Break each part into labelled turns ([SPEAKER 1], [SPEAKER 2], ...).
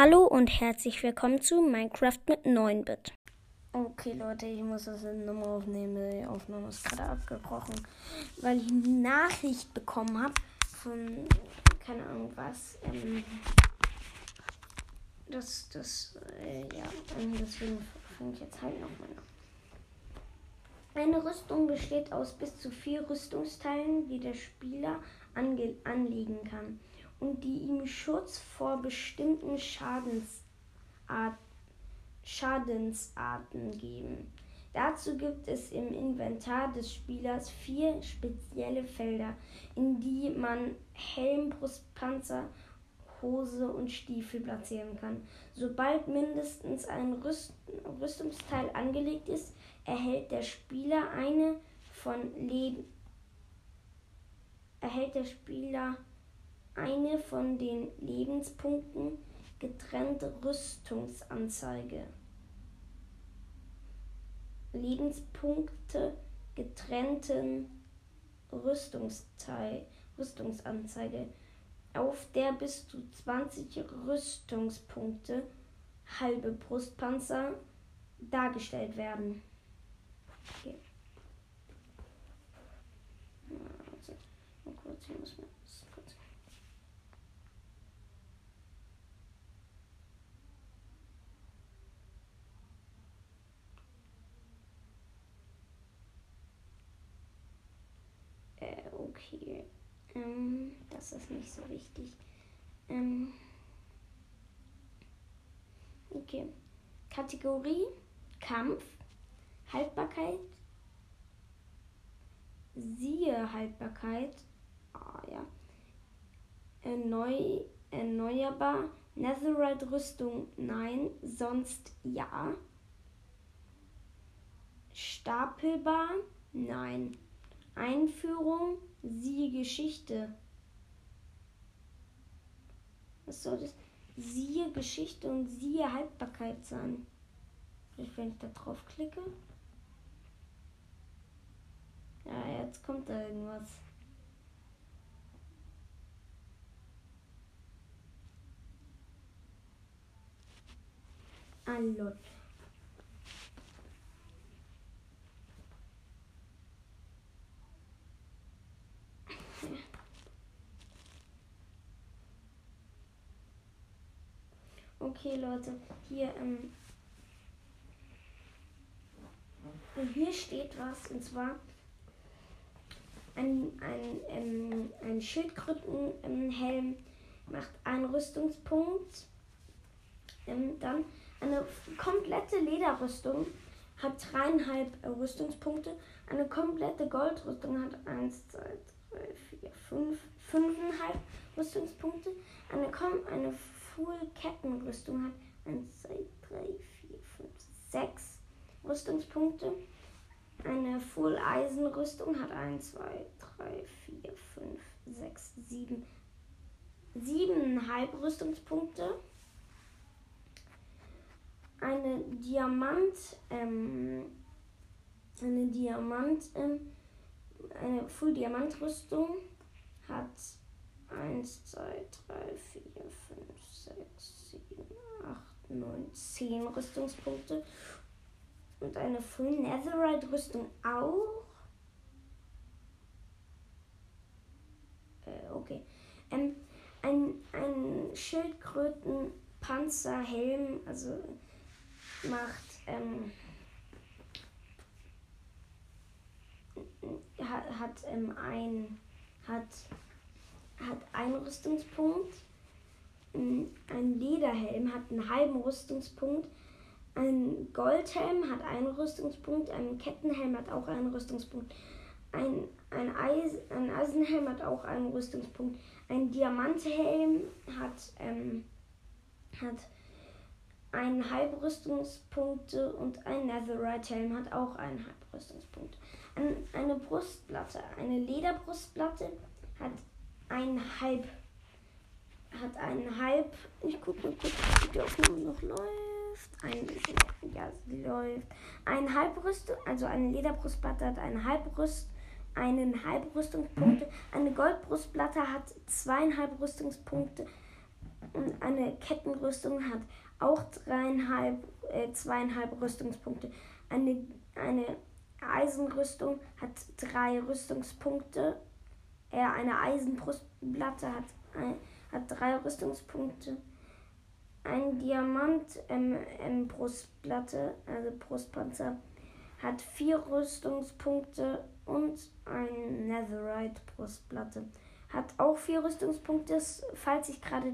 [SPEAKER 1] Hallo und herzlich willkommen zu Minecraft mit 9-Bit. Okay Leute, ich muss das nochmal aufnehmen. Die Aufnahme ist gerade abgebrochen, weil ich eine Nachricht bekommen habe von, keine Ahnung was, ähm, das, das, äh, ja, deswegen fange ich jetzt halt nochmal an. Eine Rüstung besteht aus bis zu vier Rüstungsteilen, die der Spieler anlegen kann und die ihm Schutz vor bestimmten Schadensart Schadensarten geben. Dazu gibt es im Inventar des Spielers vier spezielle Felder, in die man Helm, Brustpanzer, Hose und Stiefel platzieren kann. Sobald mindestens ein Rüst Rüstungsteil angelegt ist, erhält der Spieler eine von Leben erhält der Spieler eine von den Lebenspunkten getrennte Rüstungsanzeige. Lebenspunkte getrennten Rüstungsteil, Rüstungsanzeige, auf der bis zu 20 Rüstungspunkte halbe Brustpanzer dargestellt werden. Okay. Also, kurz, hier muss man Okay. Ähm, das ist nicht so wichtig. Ähm, okay. Kategorie Kampf, Haltbarkeit, siehe Haltbarkeit, ah ja, Erneu, erneuerbar, Netherite Rüstung nein, sonst ja, stapelbar nein, Einführung Siehe Geschichte. Was soll das? Siehe Geschichte und siehe Haltbarkeit sein. Vielleicht, wenn ich da drauf klicke. Ja, jetzt kommt da irgendwas. Ah, lol. Okay, Leute, hier, ähm, hier steht was, und ein, ein, ähm, ein Schildkrötenhelm macht einen Rüstungspunkt. Ähm, dann eine komplette Lederrüstung hat dreieinhalb Rüstungspunkte. Eine komplette Goldrüstung hat eins, zwei, drei, vier, fünf, fünfeinhalb Rüstungspunkte. Eine, eine Full-Kettenrüstung hat 1, 2, 3, 4, 5, 6 Rüstungspunkte. Eine Full-Eisen-Rüstung hat 1, 2, 3, 4, 5, 6, 7, 7,5 Rüstungspunkte. Eine Diamant, ähm, eine Diamant, ähm, eine Full-Diamant-Rüstung hat 1, 2, 3, 4, 5, 6, 7, 8, 9, 10 Rüstungspunkte. Und eine Full Netherite Rüstung auch. Äh, okay. Ähm, ein, ein Schildkrötenpanzerhelm, also macht, ähm, hat, hat ähm, ein, hat, hat einen Rüstungspunkt ein Lederhelm hat einen halben Rüstungspunkt. Ein Goldhelm hat einen Rüstungspunkt. Ein Kettenhelm hat auch einen Rüstungspunkt. Ein, ein, Eis, ein Eisenhelm hat auch einen Rüstungspunkt. Ein Diamanthelm hat, ähm, hat eineinhalb Rüstungspunkte und ein Netherite-Helm hat auch eineinhalb Rüstungspunkte. Ein, eine Brustplatte, eine Lederbrustplatte hat eineinhalb hat einen Halb. Ich gucke mal kurz, ob die Aufnahme noch läuft. Ein, ja, sie läuft. Ein Halbrüstung, also eine Lederbrustplatte hat einen Halbrüst, einen Halbrüstungspunkte. Eine Goldbrustplatte hat zweieinhalb Rüstungspunkte. und eine Kettenrüstung hat auch dreieinhalb, äh, zweieinhalb Rüstungspunkte. Eine, eine Eisenrüstung hat drei Rüstungspunkte. Äh, eine Eisenbrustplatte hat, ein, hat drei Rüstungspunkte. Ein Diamant ähm, ähm, Brustplatte, also Brustpanzer, hat vier Rüstungspunkte und ein Netherite Brustplatte hat auch vier Rüstungspunkte. Falls ich gerade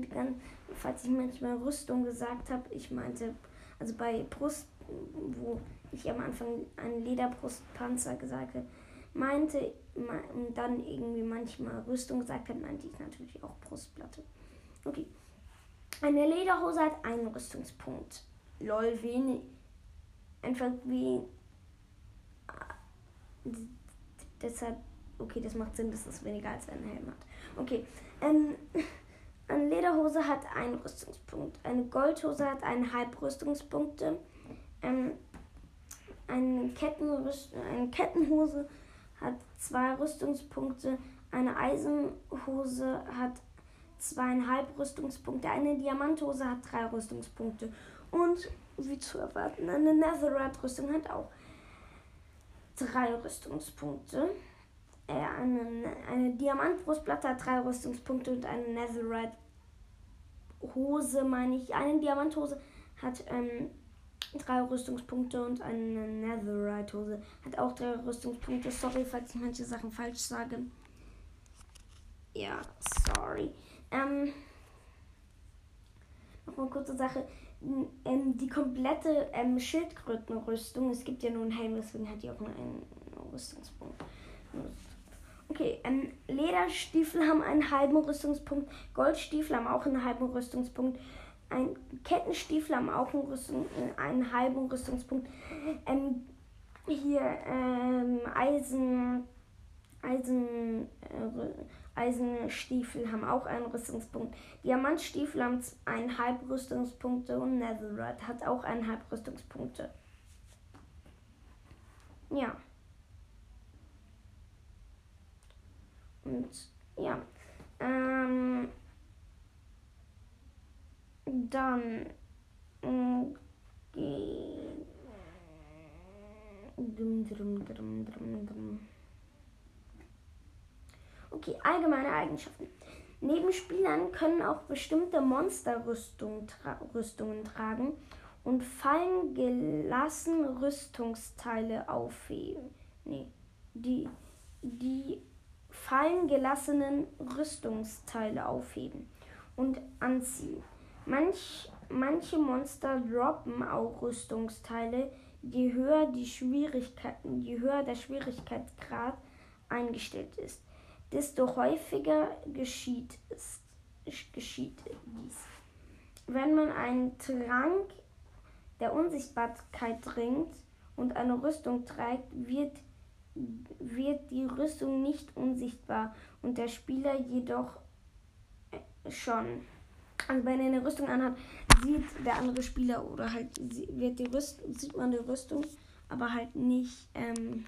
[SPEAKER 1] falls ich manchmal Rüstung gesagt habe, ich meinte, also bei Brust, wo ich am Anfang einen Lederbrustpanzer gesagt habe, meinte und dann irgendwie manchmal Rüstung gesagt habe, meinte ich natürlich auch Brustplatte. Okay. Eine Lederhose hat einen Rüstungspunkt. Lol, wenig. Einfach wie. Deshalb Okay, das macht Sinn, dass es weniger als einen Helm hat. Okay. Ähm, eine Lederhose hat einen Rüstungspunkt. Eine Goldhose hat eineinhalb Rüstungspunkte. Ähm, eine, Kettenrüst eine Kettenhose hat zwei Rüstungspunkte. Eine Eisenhose hat zweieinhalb Rüstungspunkte. Eine Diamanthose hat drei Rüstungspunkte. Und wie zu erwarten, eine Netherite-Rüstung hat auch drei Rüstungspunkte äh, eine, eine Diamantbrustplatte hat drei Rüstungspunkte und eine Netherite Hose, meine ich. Eine Diamanthose hat ähm, drei Rüstungspunkte und eine Netherite Hose hat auch drei Rüstungspunkte. Sorry, falls ich manche Sachen falsch sage. Ja, sorry. Ähm, noch eine kurze Sache. Ähm, die komplette ähm, Schildkrötenrüstung, es gibt ja nur einen Helm, deswegen hat die auch nur einen Rüstungspunkt. Okay, ähm, Lederstiefel haben einen halben Rüstungspunkt, Goldstiefel haben auch einen halben Rüstungspunkt, ein Kettenstiefel haben auch einen, Rüstung, äh, einen halben Rüstungspunkt. Ähm, hier ähm, Eisen, Eisen, äh, Eisenstiefel haben auch einen Rüstungspunkt. Diamantstiefel haben eineinhalb Rüstungspunkte und Netherite hat auch eineinhalb Rüstungspunkte. Ja. Und ja. Ähm, dann Okay, allgemeine Eigenschaften. Neben Spielern können auch bestimmte Monsterrüstungen tra tragen und fallen gelassen Rüstungsteile aufheben. Nee, die, die fallen gelassenen Rüstungsteile aufheben und anziehen. Manch, manche Monster droppen auch Rüstungsteile, je höher, die Schwierigkeit, je höher der Schwierigkeitsgrad eingestellt ist, desto häufiger geschieht, es, geschieht dies. Wenn man einen Trank der Unsichtbarkeit trinkt und eine Rüstung trägt, wird wird die Rüstung nicht unsichtbar und der Spieler jedoch äh, schon. Also wenn er eine Rüstung anhat, sieht der andere Spieler oder halt wird die Rüstung, sieht man die Rüstung, aber halt nicht, ähm,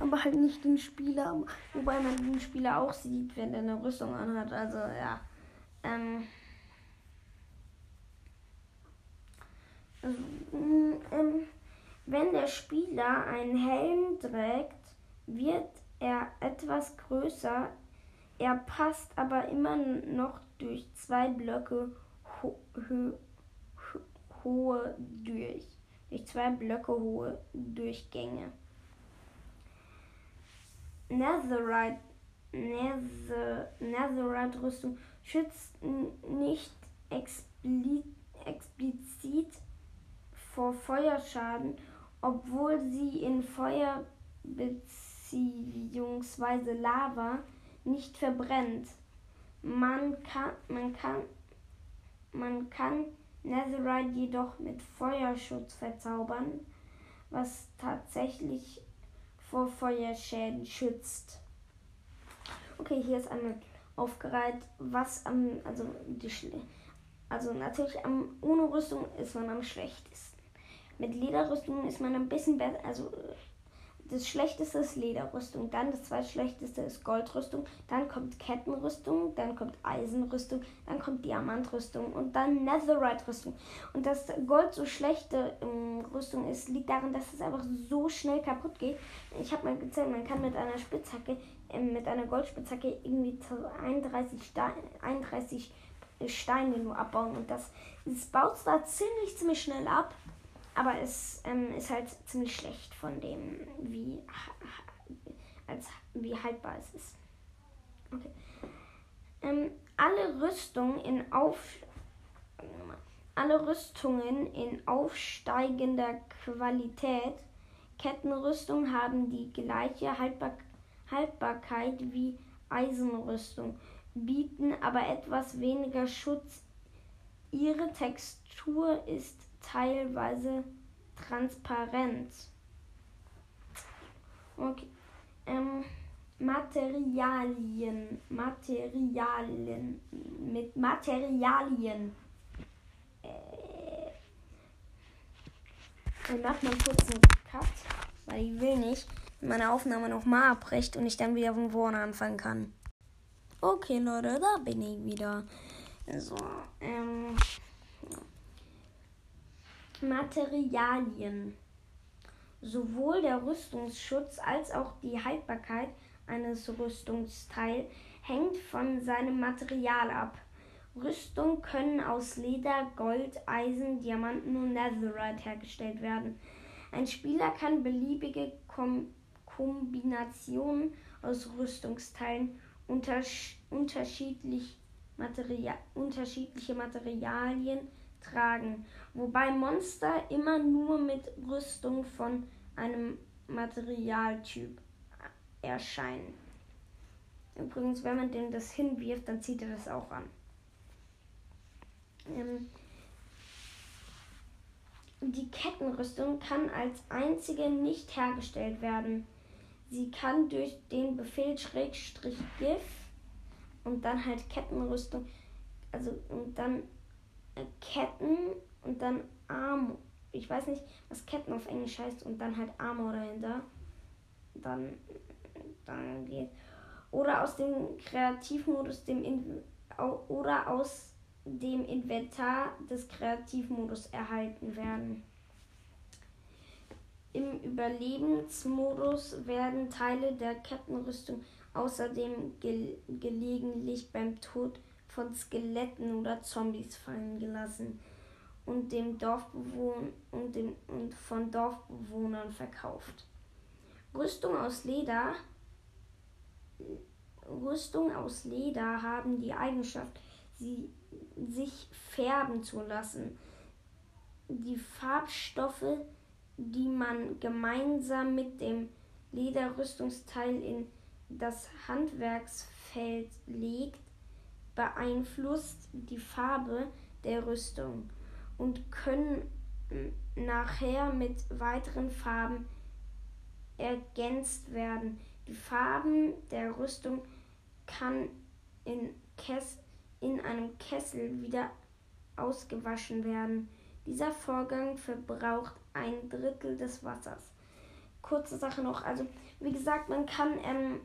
[SPEAKER 1] aber halt nicht den Spieler, wobei man den Spieler auch sieht, wenn er eine Rüstung anhat. Also ja. Ähm, also, ähm, wenn der Spieler einen Helm trägt, wird er etwas größer. Er passt aber immer noch durch zwei Blöcke ho ho ho hohe durch. Durch zwei Blöcke hohe Durchgänge. Netherite, Nether, Netherite Rüstung schützt nicht explizit vor Feuerschaden obwohl sie in Feuer bzw. Lava nicht verbrennt. Man kann, man kann, man kann Netherite jedoch mit Feuerschutz verzaubern, was tatsächlich vor Feuerschäden schützt. Okay, hier ist einmal aufgereiht, was am, also die, also natürlich am, ohne Rüstung ist man am schlechtesten. Mit Lederrüstung ist man ein bisschen besser, also das schlechteste ist Lederrüstung, dann das zweitschlechteste ist Goldrüstung, dann kommt Kettenrüstung, dann kommt Eisenrüstung, dann kommt Diamantrüstung und dann Netherite-Rüstung. Und dass Gold so schlechte ähm, Rüstung ist, liegt daran, dass es einfach so schnell kaputt geht. Ich habe mal gezählt, man kann mit einer Spitzhacke, äh, mit einer Goldspitzhacke irgendwie 31, Stein, 31 Steine nur abbauen und das, das baut zwar ziemlich, ziemlich schnell ab, aber es ähm, ist halt ziemlich schlecht von dem, wie, als, wie haltbar es ist. Okay. Ähm, alle Rüstungen in Auf alle Rüstungen in aufsteigender Qualität, Kettenrüstung haben die gleiche Haltbar Haltbarkeit wie Eisenrüstung, bieten aber etwas weniger Schutz. Ihre Textur ist teilweise transparent. Okay. Ähm, Materialien. Materialien. Mit Materialien. Äh, ich mach mal kurz einen Cut, weil ich will nicht meine Aufnahme nochmal abbricht und ich dann wieder von vorne anfangen kann. Okay, Leute, da bin ich wieder. So, ähm. Materialien. Sowohl der Rüstungsschutz als auch die Haltbarkeit eines Rüstungsteils hängt von seinem Material ab. Rüstungen können aus Leder, Gold, Eisen, Diamanten und Netherite hergestellt werden. Ein Spieler kann beliebige Kom Kombinationen aus Rüstungsteilen unterschiedlich Materia unterschiedliche Materialien tragen, wobei Monster immer nur mit Rüstung von einem Materialtyp erscheinen. Übrigens, wenn man dem das hinwirft, dann zieht er das auch an. Ähm, die Kettenrüstung kann als einzige nicht hergestellt werden. Sie kann durch den Befehl Schrägstrich GIF und dann halt Kettenrüstung, also und dann Ketten und dann Arm. Ich weiß nicht, was Ketten auf Englisch heißt und dann halt Armor dahinter. Dann, dann geht. Oder aus dem Kreativmodus dem In oder aus dem Inventar des Kreativmodus erhalten werden. Im Überlebensmodus werden Teile der Kettenrüstung außerdem ge gelegentlich beim Tod von Skeletten oder Zombies fallen gelassen und, dem Dorfbewohn und, dem, und von Dorfbewohnern verkauft. Rüstung aus Leder Rüstung aus Leder haben die Eigenschaft, sie sich färben zu lassen. Die Farbstoffe, die man gemeinsam mit dem Lederrüstungsteil in das Handwerksfeld legt, beeinflusst die Farbe der Rüstung und können nachher mit weiteren Farben ergänzt werden. Die Farben der Rüstung kann in, Kess in einem Kessel wieder ausgewaschen werden. Dieser Vorgang verbraucht ein Drittel des Wassers. Kurze Sache noch, also wie gesagt, man kann ähm,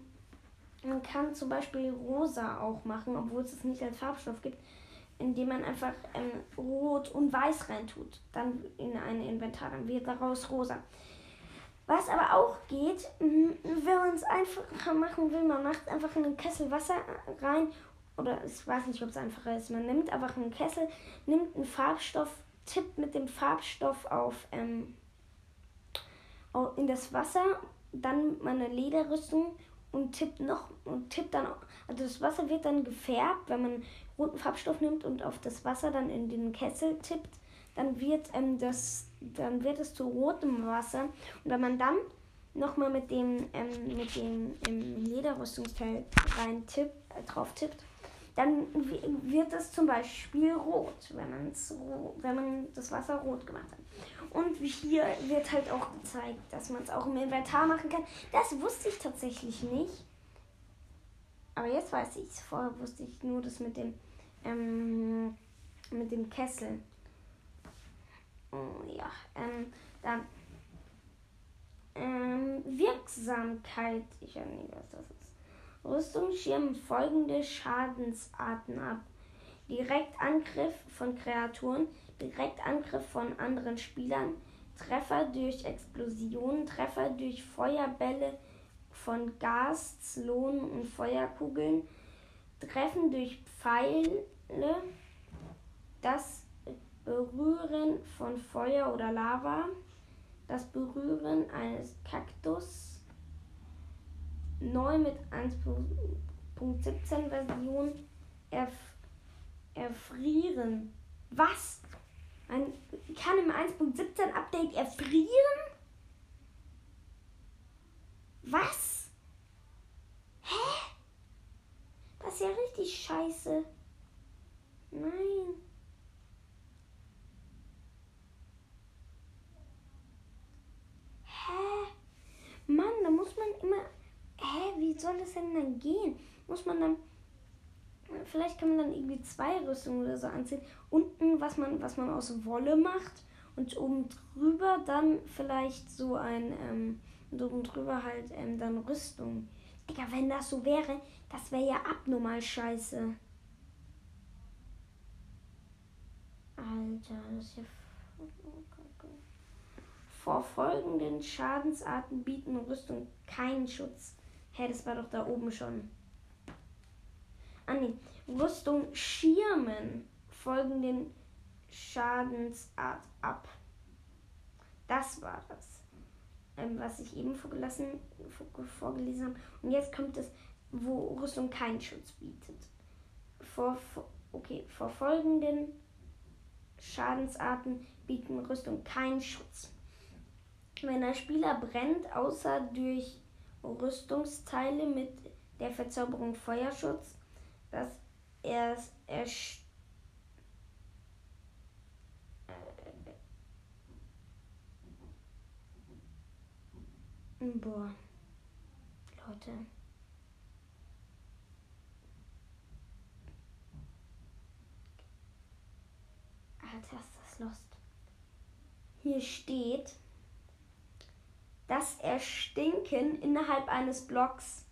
[SPEAKER 1] man kann zum Beispiel rosa auch machen, obwohl es es nicht als Farbstoff gibt, indem man einfach ähm, rot und weiß reintut. Dann in ein Inventar, dann wird daraus rosa. Was aber auch geht, wenn man es einfacher machen will, man macht einfach in einen Kessel Wasser rein. Oder ich weiß nicht, ob es einfacher ist. Man nimmt einfach einen Kessel, nimmt einen Farbstoff, tippt mit dem Farbstoff auf ähm, in das Wasser, dann nimmt man eine Lederrüstung und tippt noch und tippt dann, also das Wasser wird dann gefärbt, wenn man roten Farbstoff nimmt und auf das Wasser dann in den Kessel tippt, dann wird ähm, das, dann wird es zu rotem Wasser und wenn man dann nochmal mit dem ähm, mit dem ähm, Lederrüstungsteil rein tippt, äh, drauf tippt, dann wird es zum Beispiel rot, wenn, man's, wenn man das Wasser rot gemacht hat. Und hier wird halt auch gezeigt, dass man es auch im Inventar machen kann. Das wusste ich tatsächlich nicht. Aber jetzt weiß ich es. Vorher wusste ich nur das mit dem, ähm, mit dem Kessel. Oh, ja, ähm, dann Ähm, Wirksamkeit. Ich weiß nicht, was das ist. Rüstung schirmen folgende Schadensarten ab. Direktangriff von Kreaturen, Direktangriff von anderen Spielern, Treffer durch Explosionen, Treffer durch Feuerbälle von Gas, Zlonen und Feuerkugeln, Treffen durch Pfeile, das Berühren von Feuer oder Lava, das Berühren eines Kaktus, neu mit 1.17 Version, erf erfrieren. Was? Man kann im 1.17 Update erfrieren? Was? Hä? Das ist ja richtig scheiße. Nein. Hä? Mann, da muss man immer. Hä, wie soll das denn dann gehen? Muss man dann. Vielleicht kann man dann irgendwie zwei Rüstungen oder so anziehen. Unten, was man, was man aus Wolle macht. Und oben drüber dann vielleicht so ein. Ähm, drüber halt ähm, dann Rüstung. Digga, wenn das so wäre, das wäre ja abnormal scheiße. Alter, das ist ja. Vor folgenden Schadensarten bieten Rüstung keinen Schutz. Hä, das war doch da oben schon. Ah nee. Rüstung schirmen folgenden Schadensart ab. Das war das, ähm, was ich eben vorgelassen, vorgelesen habe. Und jetzt kommt es, wo Rüstung keinen Schutz bietet. Vor, okay, vor folgenden Schadensarten bieten Rüstung keinen Schutz. Wenn ein Spieler brennt, außer durch Rüstungsteile mit der Verzauberung Feuerschutz, dass er, er Boah. Leute. Alter, ist das lost. Hier steht, das Erstinken innerhalb eines Blocks.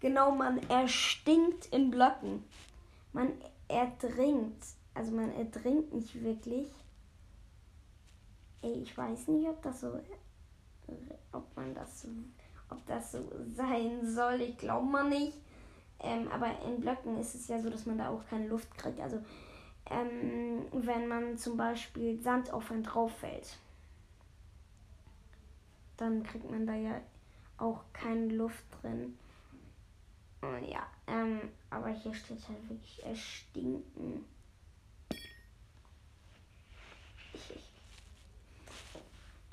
[SPEAKER 1] Genau, man erstinkt in Blöcken. Man erdringt. Also man erdringt nicht wirklich. Ey, ich weiß nicht, ob das so ob man das ob das so sein soll. Ich glaube mal nicht. Ähm, aber in Blöcken ist es ja so, dass man da auch keine Luft kriegt. Also ähm, wenn man zum Beispiel Sand auf einen drauf fällt dann kriegt man da ja auch keine Luft drin. Und ja, ähm, aber hier steht halt wirklich erstinken.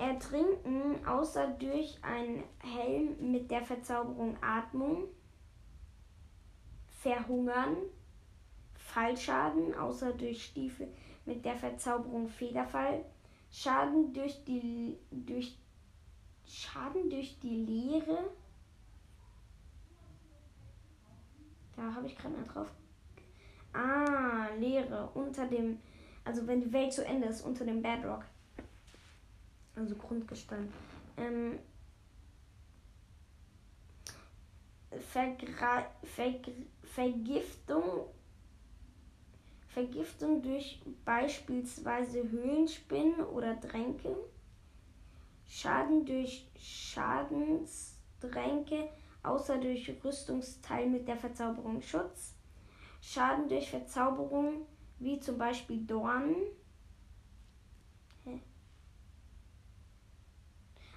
[SPEAKER 1] Ertrinken, außer durch einen Helm mit der Verzauberung Atmung. Verhungern. Fallschaden, außer durch Stiefel mit der Verzauberung Federfall. Schaden durch die durch Schaden durch die Leere. Da habe ich gerade mal drauf. Ah, Leere unter dem. Also wenn die Welt zu Ende ist, unter dem Bedrock. Also Grundgestein. Ähm, Vergra Verg Vergiftung. Vergiftung durch beispielsweise Höhlenspinnen oder Tränke. Schaden durch Schadensdränke, außer durch Rüstungsteil mit der Verzauberung Schutz. Schaden durch Verzauberung, wie zum Beispiel Dornen.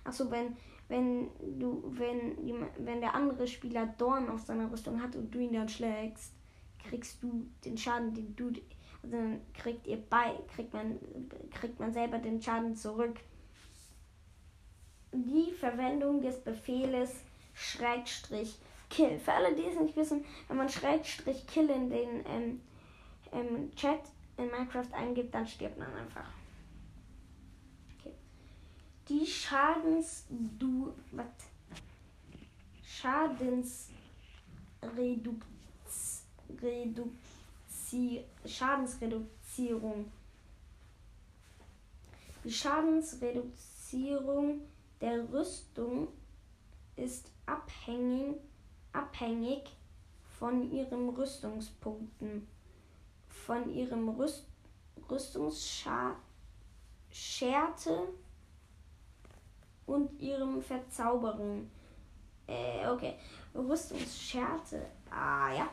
[SPEAKER 1] Achso, wenn, wenn du, wenn, wenn der andere Spieler Dorn auf seiner Rüstung hat und du ihn dann schlägst, kriegst du den Schaden, den du, also dann kriegt ihr bei, kriegt man, kriegt man selber den Schaden zurück die Verwendung des Befehles Schrägstrich Kill. Für alle, die es nicht wissen, wenn man Schrägstrich Kill in den ähm, ähm, Chat in Minecraft eingibt, dann stirbt man einfach. Die Schadens du was Schadensreduktion Schadensreduzierung. Die Schadensreduzierung der Rüstung ist abhängig, abhängig von ihren Rüstungspunkten, von ihrem Rüst, Rüstungsscharte und ihrem Verzauberung. Äh, okay. Rüstungsscherte. Ah, ja.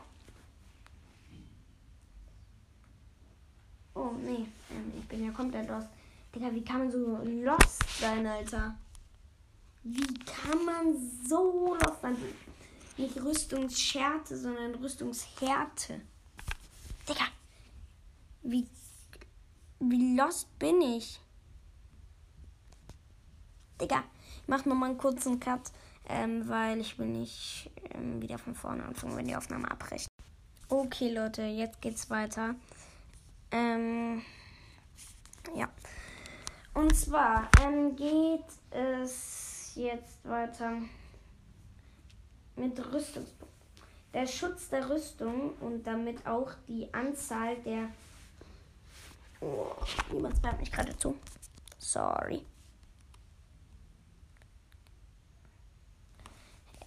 [SPEAKER 1] Oh, nee. Ähm, ich bin ja komplett lost. Digga, wie kann man so lost sein, Alter? Wie kann man so lost sein? Nicht Rüstungsschärte, sondern Rüstungshärte. Digga. Wie, wie lost bin ich? Digga, ich mach nochmal einen kurzen Cut, ähm, weil ich will nicht ähm, wieder von vorne anfangen, wenn die Aufnahme abbricht. Okay, Leute, jetzt geht's weiter. Ähm, ja. Und zwar ähm, geht es jetzt weiter mit Rüstungspunkten. Der Schutz der Rüstung und damit auch die Anzahl der. Oh, niemand bleibt mich gerade zu. Sorry.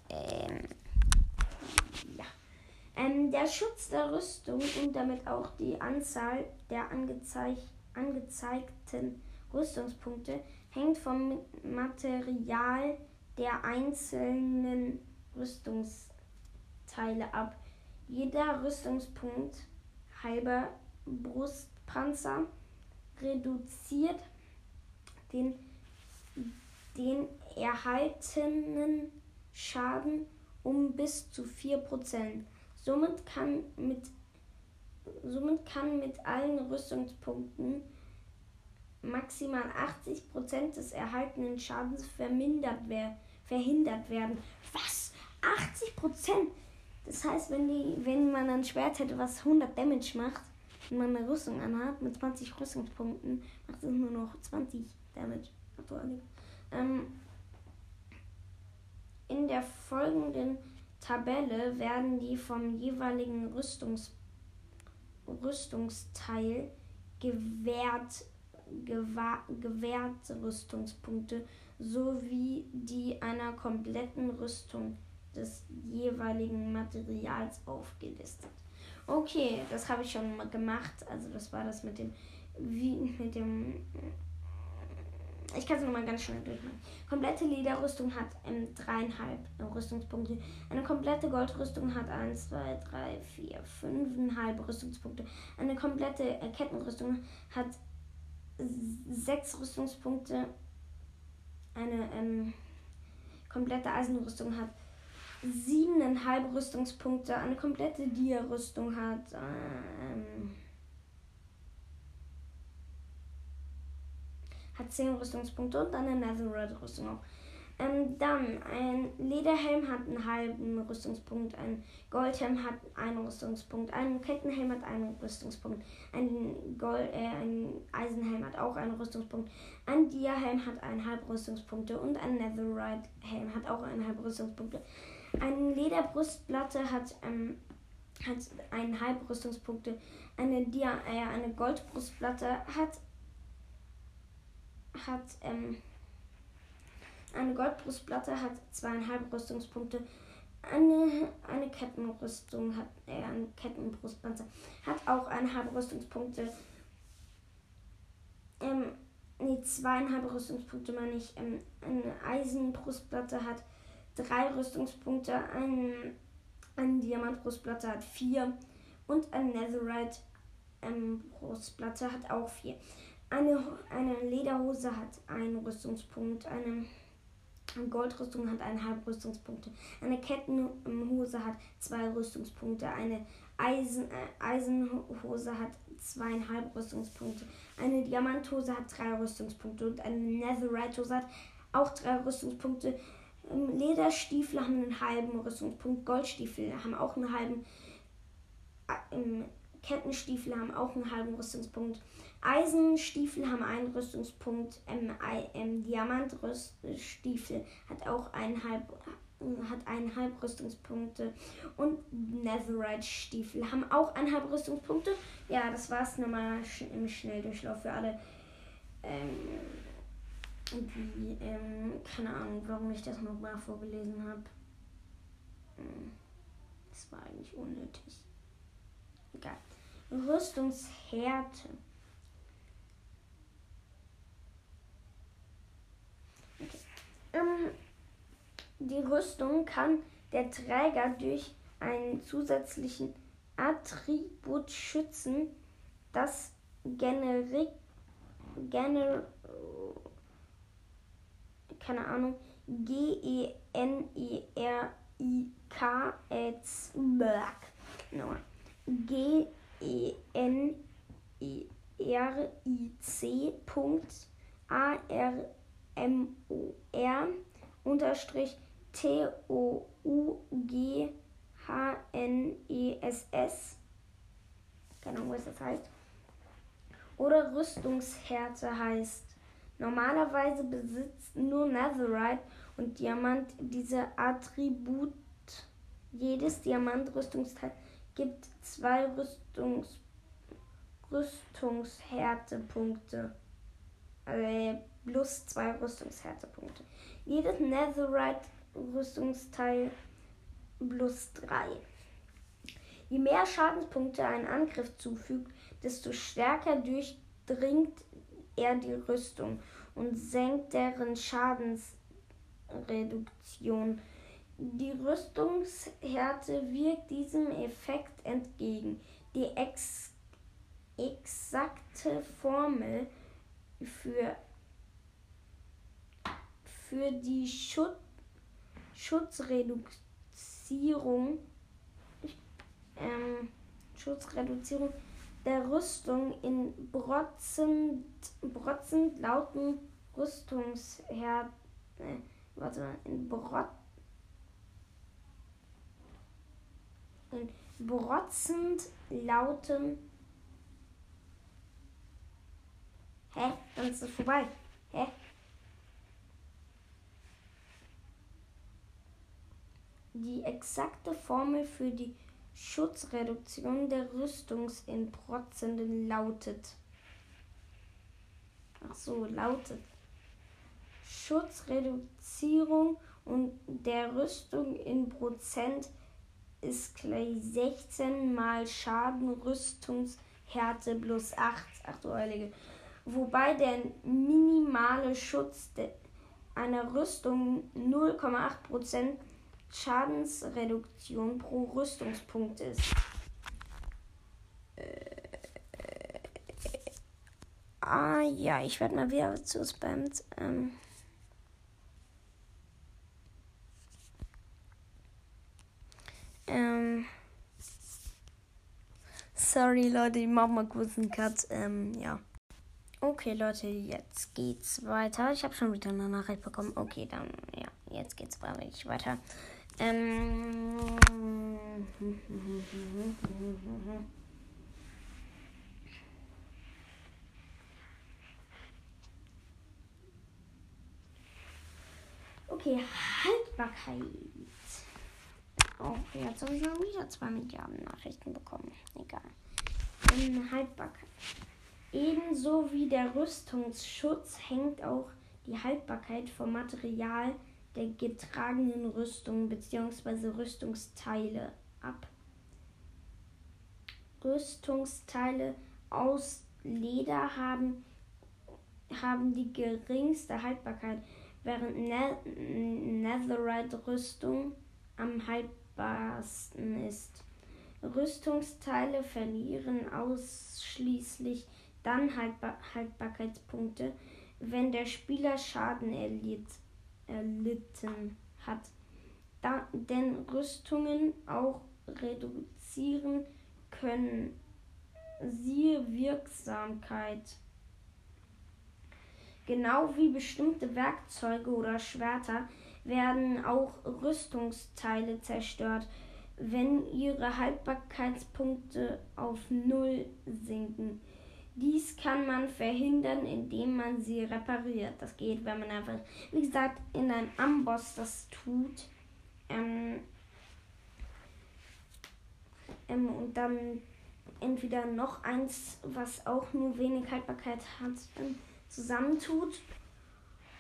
[SPEAKER 1] Ähm, ja. Ähm, der Schutz der Rüstung und damit auch die Anzahl der angezeig angezeigten Rüstungspunkte hängt vom Material der einzelnen Rüstungsteile ab. Jeder Rüstungspunkt halber Brustpanzer reduziert den, den erhaltenen Schaden um bis zu 4%. Somit kann mit, somit kann mit allen Rüstungspunkten maximal 80% des erhaltenen Schadens vermindert wer verhindert werden. Was? 80%? Das heißt, wenn, die, wenn man ein Schwert hätte, was 100 Damage macht, wenn man eine Rüstung anhat mit 20 Rüstungspunkten, macht es nur noch 20 Damage. Ähm, in der folgenden Tabelle werden die vom jeweiligen Rüstungs Rüstungsteil gewährt, gewährte Rüstungspunkte sowie die einer kompletten Rüstung des jeweiligen Materials aufgelistet. Okay, das habe ich schon gemacht. Also das war das mit dem wie mit dem ich kann es nochmal ganz schnell durchmachen. Komplette Lederrüstung hat ähm, dreieinhalb Rüstungspunkte. Eine komplette Goldrüstung hat 1, 2, 3, 4, 5,5 Rüstungspunkte. Eine komplette äh, Kettenrüstung hat 6 Rüstungspunkte. Eine ähm, komplette Eisenrüstung hat 7,5 Rüstungspunkte. Eine komplette Dia-Rüstung hat. Ähm, hat 10 Rüstungspunkte und eine Netherite-Rüstung auch. Ähm, dann ein Lederhelm hat einen halben Rüstungspunkt, ein Goldhelm hat einen Rüstungspunkt, ein Kettenhelm hat einen Rüstungspunkt, ein, Gold, äh, ein Eisenhelm hat auch einen Rüstungspunkt, ein Diahelm hat eineinhalb Rüstungspunkte und ein Netherite-Helm hat auch eineinhalb Rüstungspunkte. Eine Lederbrustplatte hat, ähm, hat eineinhalb Rüstungspunkte, eine, Dia äh, eine Goldbrustplatte hat hat ähm, eine Goldbrustplatte hat zweieinhalb Rüstungspunkte. Eine, eine Kettenrüstung hat, äh, eine Kettenbrustpanzer hat auch eineinhalb Rüstungspunkte. Ähm, nee, zweieinhalb Rüstungspunkte meine ich. Ähm, eine Eisenbrustplatte hat drei Rüstungspunkte. Ein, eine Diamantbrustplatte hat vier. Und eine Netherite ähm, Brustplatte hat auch vier. Eine, eine Lederhose hat einen Rüstungspunkt, eine Goldrüstung hat eineinhalb Rüstungspunkte, eine Kettenhose hat zwei Rüstungspunkte, eine Eisen, äh, Eisenhose hat zweieinhalb Rüstungspunkte, eine Diamanthose hat drei Rüstungspunkte und eine Netherite-Hose hat auch drei Rüstungspunkte. Ähm, Lederstiefel haben einen halben Rüstungspunkt, Goldstiefel haben auch einen halben, äh, Kettenstiefel haben auch einen halben Rüstungspunkt. Eisenstiefel haben einen Rüstungspunkt. Ähm, ähm, Diamantrüststiefel hat auch eineinhalb hat eineinhalb Rüstungspunkte und Netherite-Stiefel haben auch eineinhalb Rüstungspunkte. Ja, das war's nochmal im Schnelldurchlauf für alle. Ähm, die, ähm, keine Ahnung, warum ich das nochmal vorgelesen habe. Hm, das war eigentlich unnötig. Egal. Rüstungshärte. Ähm, die Rüstung kann der Träger durch einen zusätzlichen Attribut schützen, das generik, gener, keine Ahnung, G-E-N-E-R-I-K als G-E-N-E-R-I-C Punkt A-R-M-O-R unterstrich T-O-U-G-H-N-E-S-S. Keine Ahnung, was das heißt. Oder Rüstungshärte heißt. Normalerweise besitzt nur Netherite und Diamant diese Attribut. Jedes Diamant-Rüstungsteil gibt zwei Rüstungs Rüstungshärtepunkte. Also plus zwei Rüstungshärtepunkte. Jedes Netherite-Rüstungsteil plus drei. Je mehr Schadenspunkte ein Angriff zufügt, desto stärker durchdringt er die Rüstung und senkt deren Schadensreduktion. Die Rüstungshärte wirkt diesem Effekt entgegen. Die ex exakte Formel für, für die Schut Schutzreduzierung ähm, Schutzreduzierung der Rüstung in brotzend, brotzend lauten Rüstungsherd. Äh, warte mal, in Brot. In brotzend lauten. Hä? Dann ist es vorbei. Hä? Die exakte Formel für die Schutzreduktion der Rüstungsinprozenten lautet. Ach so, lautet. Schutzreduzierung und der Rüstung in Prozent ist gleich 16 mal Schaden Rüstungshärte plus 8. Ach du Heilige. Wobei der minimale Schutz einer Rüstung 0,8% Schadensreduktion pro Rüstungspunkt ist. Äh, ah ja, ich werde mal wieder zu spammt. Ähm. Ähm. Sorry Leute, ich mach mal kurz einen Cut. Ähm, ja. Okay Leute, jetzt geht's weiter. Ich habe schon wieder eine Nachricht bekommen. Okay, dann ja, jetzt geht's weiter. Ähm. Okay, Haltbarkeit. Oh, jetzt habe ich noch wieder 2 Milliarden Nachrichten bekommen. Egal. Ähm, Haltbarkeit. Ebenso wie der Rüstungsschutz hängt auch die Haltbarkeit vom Material der getragenen Rüstung bzw. Rüstungsteile ab. Rüstungsteile aus Leder haben, haben die geringste Haltbarkeit, während ne Netherite-Rüstung am haltbarsten ist. Rüstungsteile verlieren ausschließlich dann Haltbar Haltbarkeitspunkte, wenn der Spieler Schaden erlitt erlitten hat. Da, denn Rüstungen auch reduzieren können. Siehe Wirksamkeit. Genau wie bestimmte Werkzeuge oder Schwerter werden auch Rüstungsteile zerstört, wenn ihre Haltbarkeitspunkte auf Null sinken. Dies kann man verhindern, indem man sie repariert. Das geht, wenn man einfach, wie gesagt, in einem Amboss das tut. Ähm, ähm, und dann entweder noch eins, was auch nur wenig Haltbarkeit hat, ähm, zusammentut.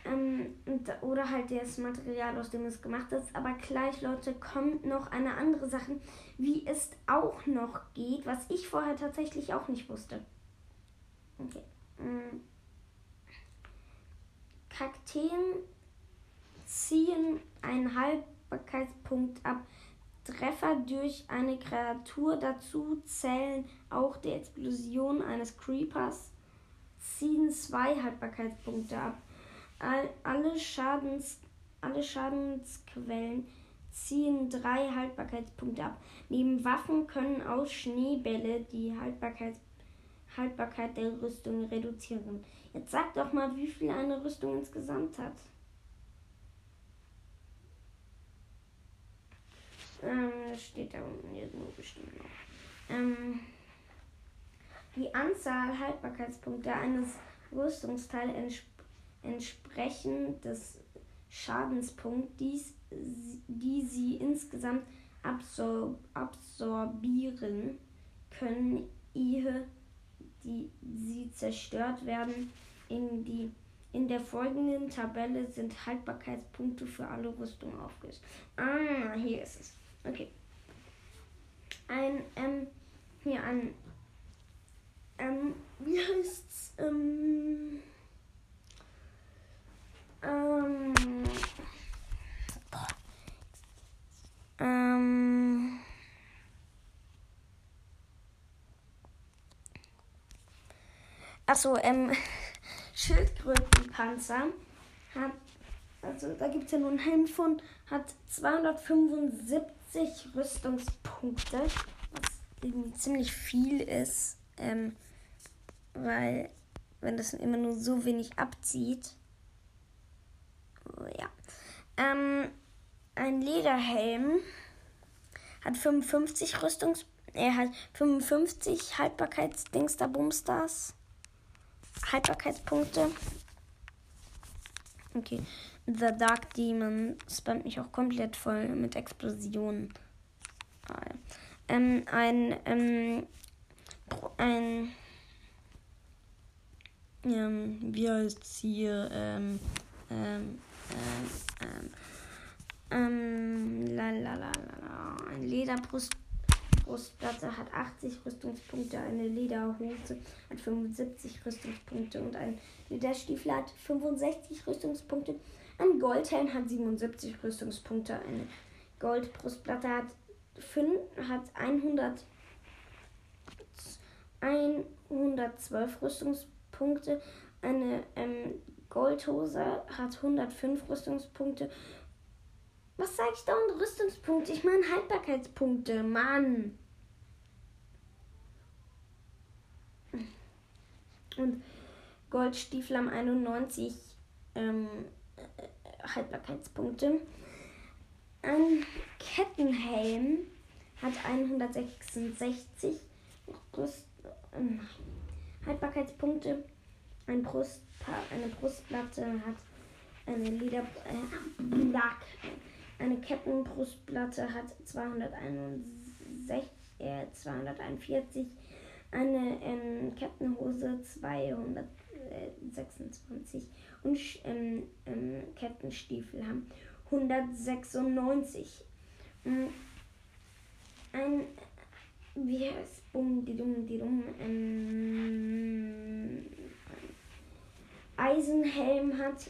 [SPEAKER 1] Ähm, oder halt das Material, aus dem es gemacht ist. Aber gleich, Leute, kommt noch eine andere Sache, wie es auch noch geht, was ich vorher tatsächlich auch nicht wusste. Okay. Ähm, Kakteen ziehen einen Haltbarkeitspunkt ab. Treffer durch eine Kreatur dazu zählen auch die Explosion eines Creepers ziehen zwei Haltbarkeitspunkte ab. All, alle, Schadens, alle Schadensquellen ziehen drei Haltbarkeitspunkte ab. Neben Waffen können auch Schneebälle die Haltbarkeit, Haltbarkeit der Rüstung reduzieren. Jetzt sag doch mal, wie viel eine Rüstung insgesamt hat. Ähm, das steht da unten irgendwo bestimmt noch. Ähm, die Anzahl Haltbarkeitspunkte eines Rüstungsteils entsp entsprechend des Schadenspunkts, die sie insgesamt absor absorbieren können, ehe die sie zerstört werden. In, die, in der folgenden Tabelle sind Haltbarkeitspunkte für alle Rüstungen aufgelistet. Ah, hier ist es. Okay. Ein, ähm, hier ein ähm, wie heißt's? Ähm, ähm, Achso, ähm, Schildkrötenpanzer hat, also da gibt es ja nur einen Helm von, hat 275 Rüstungspunkte, was irgendwie ziemlich viel ist. Ähm, weil wenn das immer nur so wenig abzieht. Ja. Ähm, ein Lederhelm hat 55 Rüstungs. Er hat 55 Haltbarkeitsdingsterbumstars. Haltbarkeitspunkte. Okay. The Dark Demon spammt mich auch komplett voll mit Explosionen. Ähm, ein, ähm, ein ähm, wie heißt es hier, ähm, ähm, ähm, ähm, la, la, la, la, Ein Lederbrustplatte hat 80 Rüstungspunkte, eine Lederhose hat 75 Rüstungspunkte und ein Lederstiefel hat 65 Rüstungspunkte. Ein Goldhelm hat 77 Rüstungspunkte, eine Goldbrustplatte hat, 5, hat 100, 112 Rüstungspunkte. Punkte. Eine ähm, Goldhose hat 105 Rüstungspunkte. Was sage ich da und Rüstungspunkte? Ich meine Haltbarkeitspunkte, Mann. Und Goldstiefel haben 91 ähm, Haltbarkeitspunkte. Ein Kettenhelm hat 166 Rüst, ähm, Haltbarkeitspunkte. Ein Brust, eine Brustplatte hat eine Leder, äh. Eine Kettenbrustplatte hat 261, äh, 241. Eine ähm, Kettenhose 226 und ähm, ähm, Kettenstiefel haben 196. Ähm, ein wie heißt Bum, die Dumm, die Dumm, ähm, Eisenhelm hat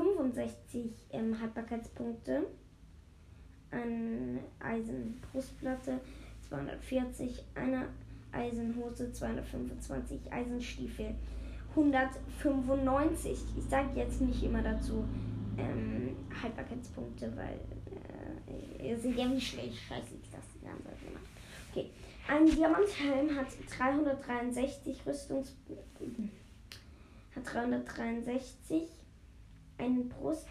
[SPEAKER 1] 165 ähm, Haltbarkeitspunkte. Eine Eisenbrustplatte 240, eine Eisenhose 225, Eisenstiefel 195. Ich sage jetzt nicht immer dazu ähm, Haltbarkeitspunkte, weil äh, sind ja wie schlecht. Scheiße, ich das die Zeit gemacht. Okay. Ein Diamanthelm hat 363 Rüstungs hat 363. Ein Brust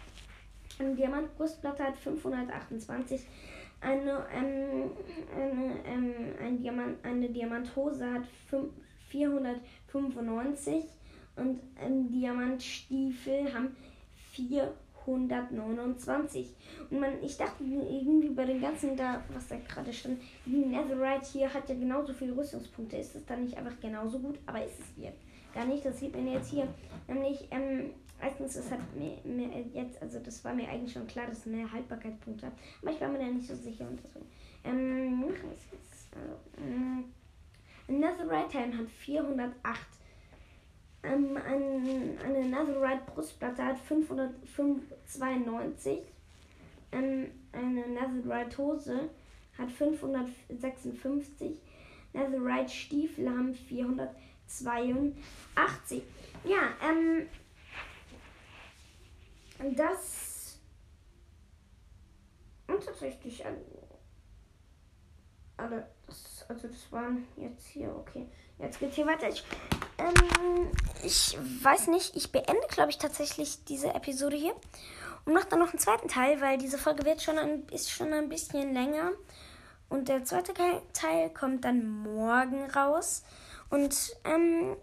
[SPEAKER 1] eine Diamantbrustplatte hat 528. Eine, ähm, eine, ähm, ein Diamant, eine Diamanthose hat 5, 495 und ein Diamantstiefel haben 400. 129. Und man, ich dachte irgendwie bei dem ganzen da, was da gerade stand, die Netherite hier hat ja genauso viele Rüstungspunkte. Ist es dann nicht einfach genauso gut? Aber ist es hier gar nicht. Das sieht man jetzt hier. Nämlich, ähm, Erstens, es hat mir, mir jetzt, also das war mir eigentlich schon klar, dass es mehr Haltbarkeitspunkte hat. Aber ich war mir da nicht so sicher und deswegen. Ähm. Also, ähm, Netherite Helm hat 408. Ähm, ein, eine Netherite Brustplatte hat 592. Ähm, eine Netherite Hose hat 556. Netherite Stiefel haben 482. Ja, ähm, das und tatsächlich alle, das, also das waren jetzt hier, okay. Jetzt geht's hier weiter. Ich, ähm, ich weiß nicht, ich beende, glaube ich, tatsächlich diese Episode hier und mache dann noch einen zweiten Teil, weil diese Folge wird schon ein, ist schon ein bisschen länger. Und der zweite Teil kommt dann morgen raus. Und ähm,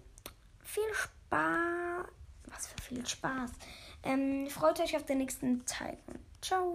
[SPEAKER 1] viel Spaß. Was für viel Spaß. Ähm, freut euch auf den nächsten Teil. Ciao.